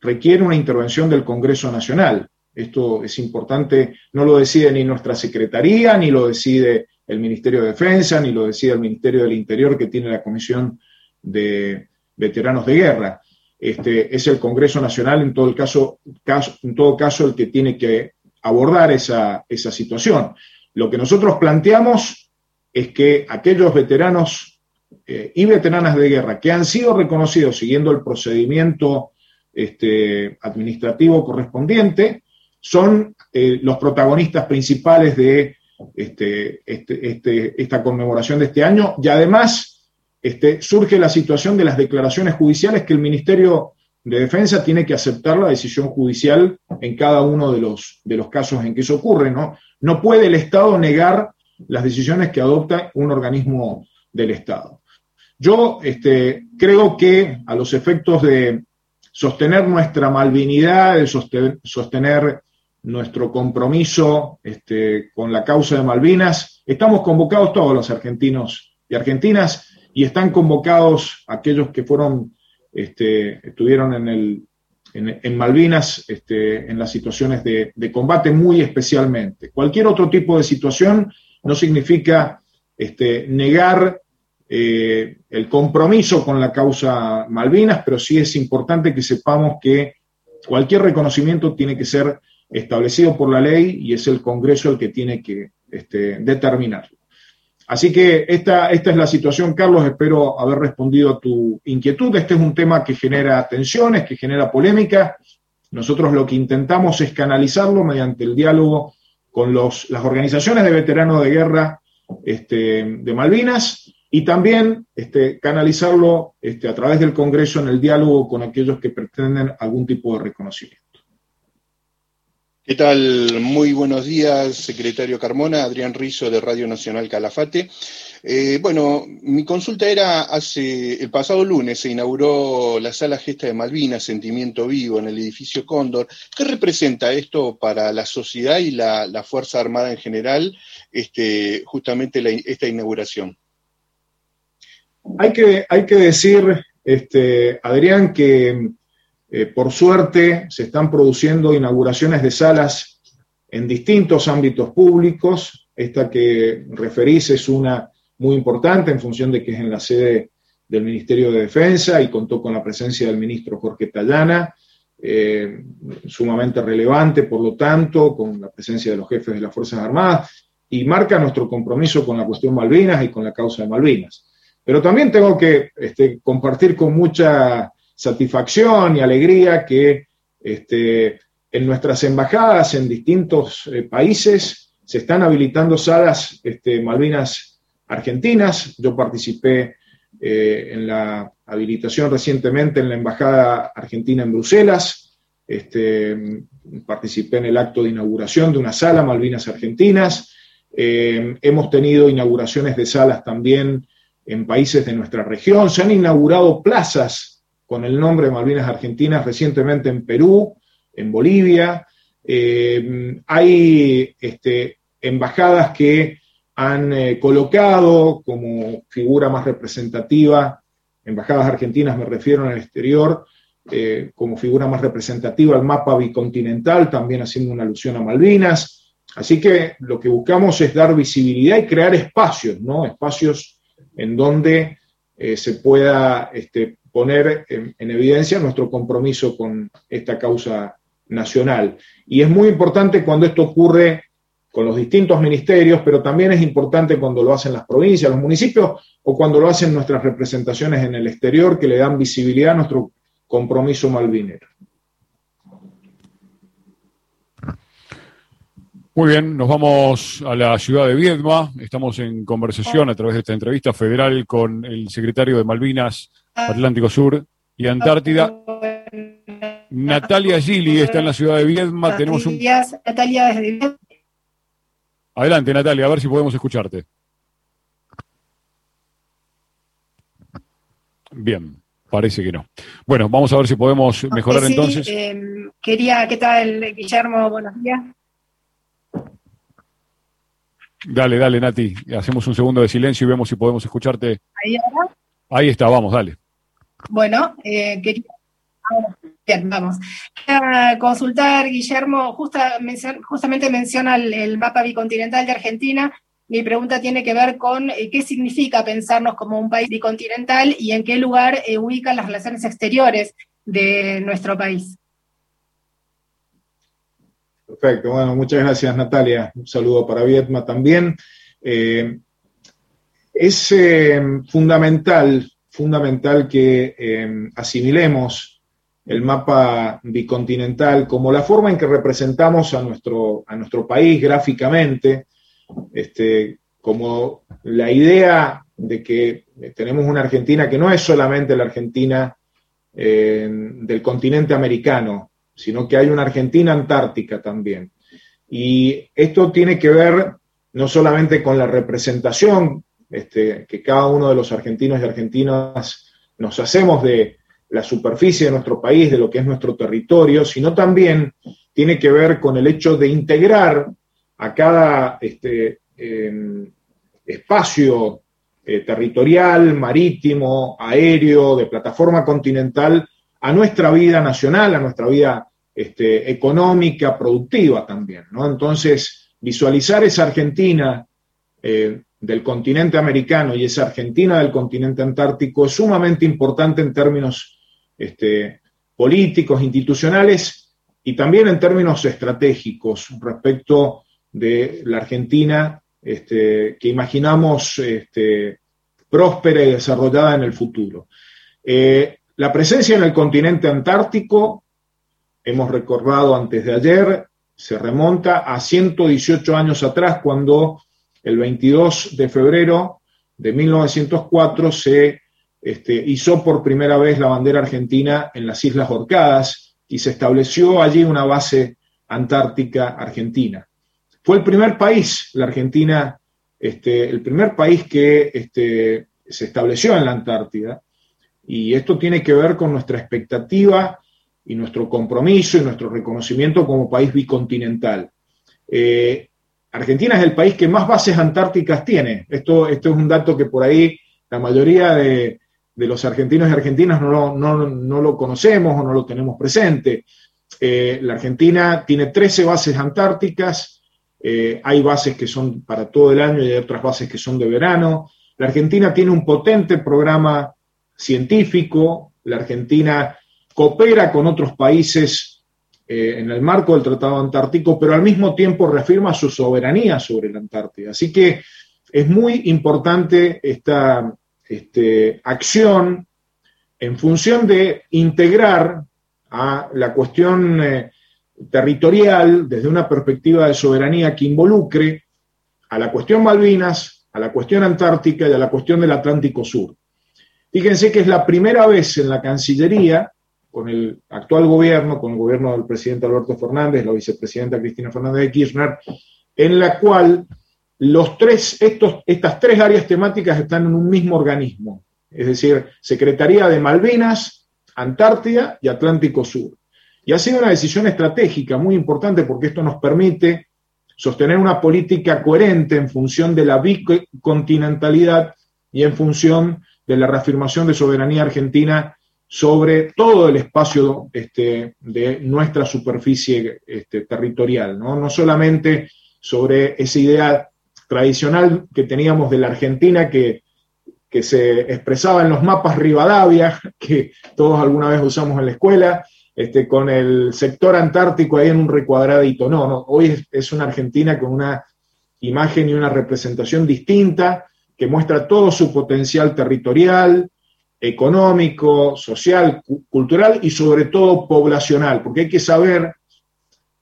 requiere una intervención del Congreso Nacional. Esto es importante, no lo decide ni nuestra Secretaría, ni lo decide el Ministerio de Defensa, ni lo decide el Ministerio del Interior, que tiene la Comisión de Veteranos de Guerra. Este, es el Congreso Nacional, en todo, el caso, en todo caso, el que tiene que abordar esa, situación. Lo que nosotros planteamos es que aquellos veteranos eh, y veteranas de guerra que han sido reconocidos siguiendo el procedimiento este, administrativo correspondiente, son eh, los protagonistas principales de este, este, esta conmemoración de este año y además surge la situación de las declaraciones judiciales que el Ministerio de Defensa tiene que aceptar la decisión judicial en cada uno de los, de los casos en que eso ocurre. ¿no? no puede el Estado negar las decisiones que adopta un organismo del Estado. Yo este, creo que a los efectos de sostener nuestra malvinidad, de sostener nuestro compromiso este, con la causa de Malvinas. Estamos convocados todos los argentinos y argentinas y están convocados aquellos que fueron, este, estuvieron en, el, en, Malvinas este, en las situaciones de, combate muy especialmente. Cualquier otro tipo de situación no significa este, negar eh, el compromiso con la causa Malvinas, pero sí es importante que sepamos que cualquier reconocimiento tiene que ser establecido por la ley y es el Congreso el que tiene que determinarlo. Así que esta, esta es la situación, Carlos. Espero haber respondido a tu inquietud. Este es un tema que genera tensiones, que genera polémica. Nosotros lo que intentamos es canalizarlo mediante el diálogo con los, las organizaciones de veteranos de guerra este, de Malvinas y también este, canalizarlo este, a través del Congreso en el diálogo con aquellos que pretenden algún tipo de reconocimiento. ¿Qué tal? Muy buenos días, secretario Carmona, Adrián Rizo de Radio Nacional Calafate. Eh, bueno, mi consulta era hace el pasado lunes se inauguró la sala gesta de Malvinas, Sentimiento Vivo, en el edificio Cóndor. ¿Qué representa esto para la sociedad y la, Fuerza Armada en general, este, justamente esta inauguración? Hay que, hay que decir, este, Adrián, que eh, por suerte se están produciendo inauguraciones de salas en distintos ámbitos públicos. Esta que referís es una muy importante en función de que es en la sede del Ministerio de Defensa y contó con la presencia del ministro Jorge Tallana, eh, sumamente relevante, por lo tanto, con la presencia de los jefes de las Fuerzas Armadas, y marca nuestro compromiso con la cuestión Malvinas y con la causa de Malvinas. Pero también tengo que este, compartir con mucha satisfacción y alegría que este, en nuestras embajadas en distintos eh, países se están habilitando salas este, Malvinas argentinas. Yo participé eh, en la habilitación recientemente en la Embajada Argentina en Bruselas. Este, participé en el acto de inauguración de una sala Malvinas Argentinas. Eh, hemos tenido inauguraciones de salas también en países de nuestra región. Se han inaugurado plazas con el nombre de Malvinas Argentinas recientemente en Perú, en Bolivia. Eh, hay este, embajadas que han eh, colocado como figura más representativa, embajadas argentinas me refiero en el exterior, eh, como figura más representativa el mapa bicontinental, también haciendo una alusión a Malvinas. Así que lo que buscamos es dar visibilidad y crear espacios, ¿no? Espacios en donde se pueda este, poner en, evidencia nuestro compromiso con esta causa nacional. Y es muy importante cuando esto ocurre con los distintos ministerios, pero también es importante cuando lo hacen las provincias, los municipios o cuando lo hacen nuestras representaciones en el exterior que le dan visibilidad a nuestro compromiso malvinero. Muy bien, nos vamos a la ciudad de Viedma. Estamos en conversación a través de esta entrevista federal con el secretario de Malvinas, Atlántico Sur y Antártida. Natalia Gili está en la ciudad de Viedma. Tenemos un... Natalia desde Adelante, Natalia, a ver si podemos escucharte. Bien, parece que no. Bueno, vamos a ver si podemos mejorar entonces. Em, quería, ¿qué tal, Guillermo? Buenos días. Dale, dale, Nati. Hacemos un segundo de silencio y vemos si podemos escucharte. Ahí ahora. Ahí está, vamos, dale. Bueno, eh, quería... Bien, vamos. A consultar, Guillermo, justamente menciona el, mapa bicontinental de Argentina. Mi pregunta tiene que ver con eh, qué significa pensarnos como un país bicontinental y en qué lugar eh, ubican las relaciones exteriores de nuestro país. Perfecto, bueno, muchas gracias Natalia. Un saludo para Vietma también. es fundamental fundamental que em, asimilemos el mapa bicontinental como la forma en que representamos a nuestro, a nuestro país gráficamente, este, como la idea de que tenemos una Argentina que no es solamente la Argentina em, del continente americano, sino que hay una Argentina antártica también. Y esto tiene que ver no solamente con la representación este, que cada uno de los argentinos y argentinas nos hacemos de la superficie de nuestro país, de lo que es nuestro territorio, sino también tiene que ver con el hecho de integrar a cada este, em, espacio eh, territorial, marítimo, aéreo, de plataforma continental, a nuestra vida nacional, a nuestra vida este, económica, productiva también. Entonces, visualizar esa Argentina eh, del continente americano y esa Argentina del continente antártico es sumamente importante en términos este, políticos, institucionales y también en términos estratégicos respecto de la Argentina este, que imaginamos este, próspera y desarrollada en el futuro. Eh, la presencia en el continente antártico, hemos recordado antes de ayer, se remonta a 118 años atrás cuando el 22 de febrero de 1904 se este, hizo por primera vez la bandera argentina en las Islas Orcadas y se estableció allí una base antártica argentina. Fue el primer país, la Argentina, este, el primer país que este, se estableció en la Antártida, y esto tiene que ver con nuestra expectativa y nuestro compromiso y nuestro reconocimiento como país bicontinental. Eh, Argentina es el país que más bases antárticas tiene. Esto, esto es un dato que por ahí la mayoría de, los argentinos y argentinas no, no, lo conocemos o no lo tenemos presente. Eh, la Argentina tiene 13 bases antárticas, eh, hay bases que son para todo el año y hay otras bases que son de verano. La Argentina tiene un potente programa científico, la Argentina coopera con otros países eh, en el marco del Tratado Antártico, pero al mismo tiempo reafirma su soberanía sobre la Antártida. Así que es muy importante esta este, acción en función de integrar a la cuestión eh, territorial desde una perspectiva de soberanía que involucre a la cuestión Malvinas, a la cuestión Antártica y a la cuestión del Atlántico Sur. Fíjense que es la primera vez en la Cancillería, con el actual gobierno, con el gobierno del presidente Alberto Fernández, la vicepresidenta Cristina Fernández de Kirchner, en la cual los tres, estas tres áreas temáticas están en un mismo organismo, es decir, Secretaría de Malvinas, Antártida y Atlántico Sur. Y ha sido una decisión estratégica muy importante porque esto nos permite sostener una política coherente en función de la bicontinentalidad y en función de la reafirmación de soberanía argentina sobre todo el espacio este, de nuestra superficie este, territorial, ¿no? no solamente sobre esa idea tradicional que teníamos de la Argentina que, que se expresaba en los mapas Rivadavia, [LAUGHS] que todos alguna vez usamos en la escuela, este, con el sector antártico ahí en un recuadradito. No, no, hoy es, una Argentina con una imagen y una representación distinta que muestra todo su potencial territorial, económico, social, cultural y sobre todo poblacional, porque hay que saber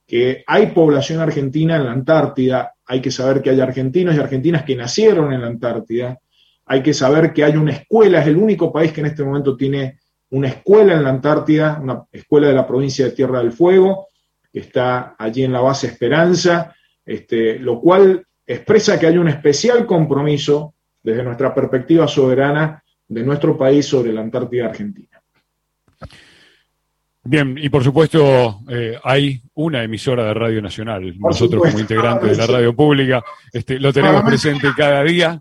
que hay población argentina en la Antártida, hay que saber que hay argentinos y argentinas que nacieron en la Antártida, hay que saber que hay una escuela, es el único país que en este momento tiene una escuela en la Antártida, una escuela de la provincia de Tierra del Fuego, que está allí en la base Esperanza, este, lo cual expresa que hay un especial compromiso desde nuestra perspectiva soberana de nuestro país sobre la Antártida Argentina. Bien, y por supuesto eh, hay una emisora de Radio Nacional. Nosotros como integrantes de la [LAUGHS] radio pública este, lo tenemos presente cada día.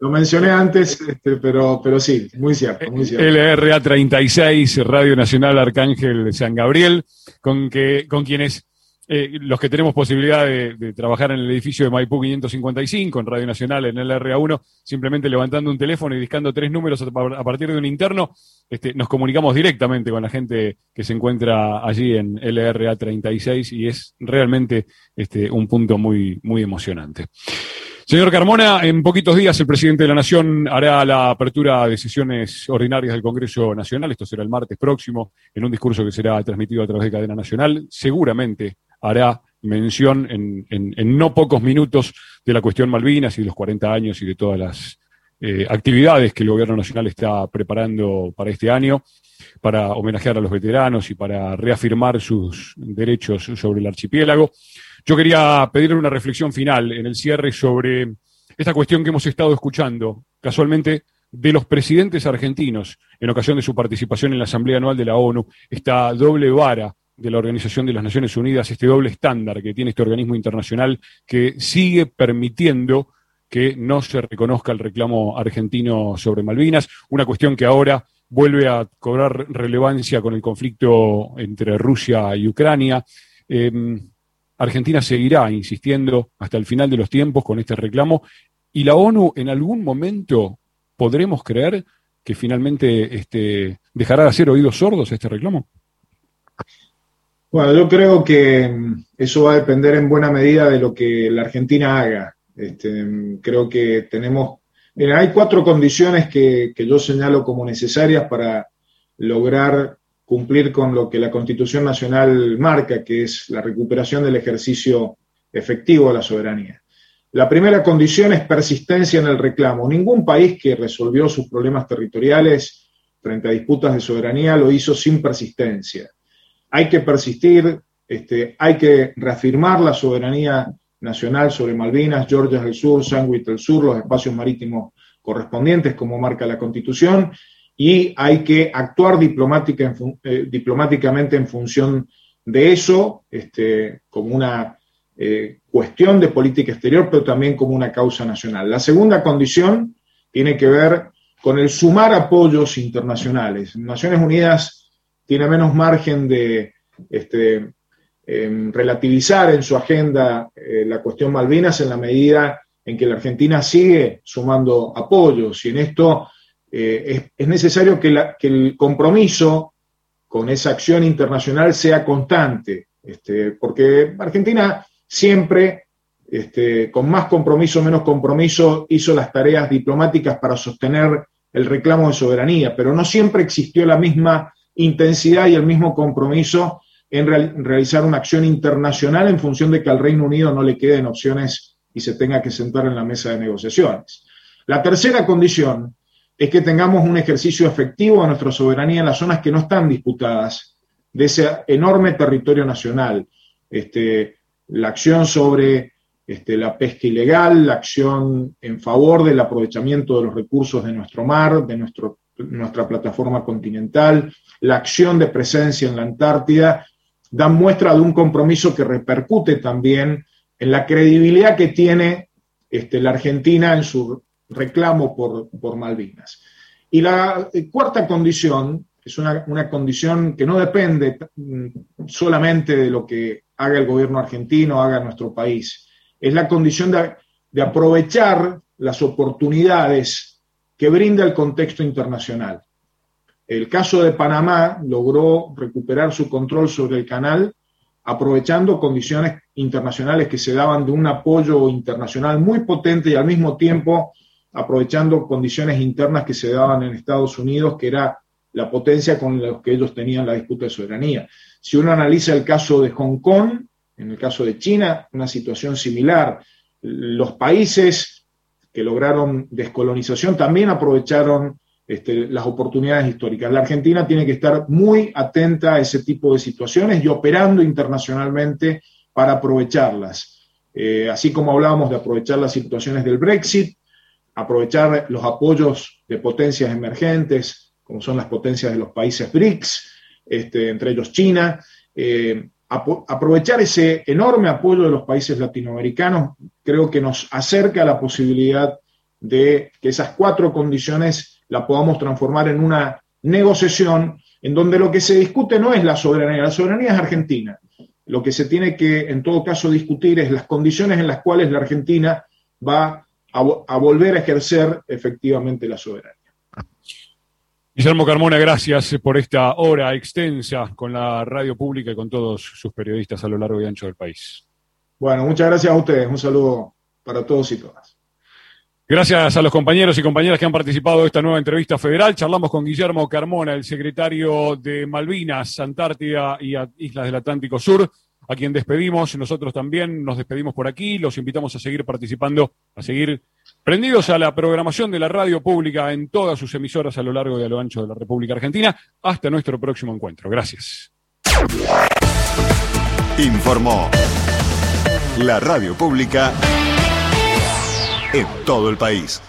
Lo mencioné antes, este, pero, pero sí, muy cierto, muy cierto. LRA 36, Radio Nacional Arcángel San Gabriel, con, que, con quienes eh, los que tenemos posibilidad de, trabajar en el edificio de Maipú 555, en Radio Nacional, en LRA1, simplemente levantando un teléfono y discando tres números a, partir de un interno, este, nos comunicamos directamente con la gente que se encuentra allí en LRA 36 y es realmente este, un punto muy, muy emocionante. Señor Carmona, en poquitos días el presidente de la Nación hará la apertura de sesiones ordinarias del Congreso Nacional. Esto será el martes próximo, en un discurso que será transmitido a través de cadena nacional. Seguramente hará mención en, no pocos minutos de la cuestión Malvinas y de los 40 años y de todas las eh, actividades que el Gobierno Nacional está preparando para este año, para homenajear a los veteranos y para reafirmar sus derechos sobre el archipiélago. Yo quería pedirle una reflexión final en el cierre sobre esta cuestión que hemos estado escuchando, casualmente, de los presidentes argentinos en ocasión de su participación en la Asamblea Anual de la ONU, esta doble vara de la Organización de las Naciones Unidas, este doble estándar que tiene este organismo internacional que sigue permitiendo que no se reconozca el reclamo argentino sobre Malvinas, una cuestión que ahora vuelve a cobrar relevancia con el conflicto entre Rusia y Ucrania. Em, Argentina seguirá insistiendo hasta el final de los tiempos con este reclamo y la ONU en algún momento podremos creer que finalmente este, dejará de hacer oídos sordos a este reclamo. Bueno, yo creo que mm, eso va a depender en buena medida de lo que la Argentina haga. Este, mm, creo que tenemos, mira, hay cuatro condiciones que, que yo señalo como necesarias para lograr cumplir con lo que la Constitución Nacional marca, que es la recuperación del ejercicio efectivo de la soberanía. La primera condición es persistencia en el reclamo. Ningún país que resolvió sus problemas territoriales frente a disputas de soberanía lo hizo sin persistencia. Hay que persistir este, hay que reafirmar la soberanía nacional sobre Malvinas, Georgia del Sur, Sandwich del Sur, los espacios marítimos correspondientes, como marca la Constitución, y hay que actuar eh, diplomáticamente en función de eso, este, como una eh, cuestión de política exterior, pero también como una causa nacional. La segunda condición tiene que ver con el sumar apoyos internacionales. Naciones Unidas tiene menos margen de este, em, relativizar en su agenda eh, la cuestión Malvinas en la medida en que la Argentina sigue sumando apoyos. Y en esto eh, es, necesario que, el compromiso con esa acción internacional sea constante, este, porque Argentina siempre, este, con más compromiso o menos compromiso, hizo las tareas diplomáticas para sostener el reclamo de soberanía, pero no siempre existió la misma intensidad y el mismo compromiso en realizar una acción internacional en función de que al Reino Unido no le queden opciones y se tenga que sentar en la mesa de negociaciones. La tercera condición es que tengamos un ejercicio efectivo de nuestra soberanía en las zonas que no están disputadas de ese enorme territorio nacional. Este, la acción sobre este, la pesca ilegal, la acción en favor del aprovechamiento de los recursos de nuestro mar, de nuestro, nuestra plataforma continental, la acción de presencia en la Antártida, dan muestra de un compromiso que repercute también en la credibilidad que tiene este, la Argentina en su reclamo por, Malvinas. Y la eh, cuarta condición es una, condición que no depende mm, solamente de lo que haga el gobierno argentino, haga nuestro país. Es la condición de, de aprovechar las oportunidades que brinda el contexto internacional. El caso de Panamá logró recuperar su control sobre el canal aprovechando condiciones internacionales que se daban de un apoyo internacional muy potente y al mismo tiempo aprovechando condiciones internas que se daban en Estados Unidos, que era la potencia con la que ellos tenían la disputa de soberanía. Si uno analiza el caso de Hong Kong, en el caso de China, una situación similar. Los países que lograron descolonización también aprovecharon este, las oportunidades históricas. La Argentina tiene que estar muy atenta a ese tipo de situaciones y operando internacionalmente para aprovecharlas. Eh, así como hablábamos de aprovechar las situaciones del Brexit, aprovechar los apoyos de potencias emergentes, como son las potencias de los países BRICS, este, entre ellos China, eh, aprovechar ese enorme apoyo de los países latinoamericanos, creo que nos acerca a la posibilidad de que esas cuatro condiciones la podamos transformar en una negociación en donde lo que se discute no es la soberanía, la soberanía es argentina. Lo que se tiene que, en todo caso, discutir es las condiciones en las cuales la Argentina va a, volver a ejercer efectivamente la soberanía. Guillermo Carmona, gracias por esta hora extensa con la radio pública y con todos sus periodistas a lo largo y ancho del país. Bueno, muchas gracias a ustedes. Un saludo para todos y todas. Gracias a los compañeros y compañeras que han participado de esta nueva entrevista federal. Charlamos con Guillermo Carmona, el secretario de Malvinas, Antártida y Islas del Atlántico Sur a quien despedimos, nosotros también nos despedimos por aquí, los invitamos a seguir participando, a seguir prendidos a la programación de la radio pública en todas sus emisoras a lo largo y a lo ancho de la República Argentina. Hasta nuestro próximo encuentro. Gracias. Informó la radio pública en todo el país.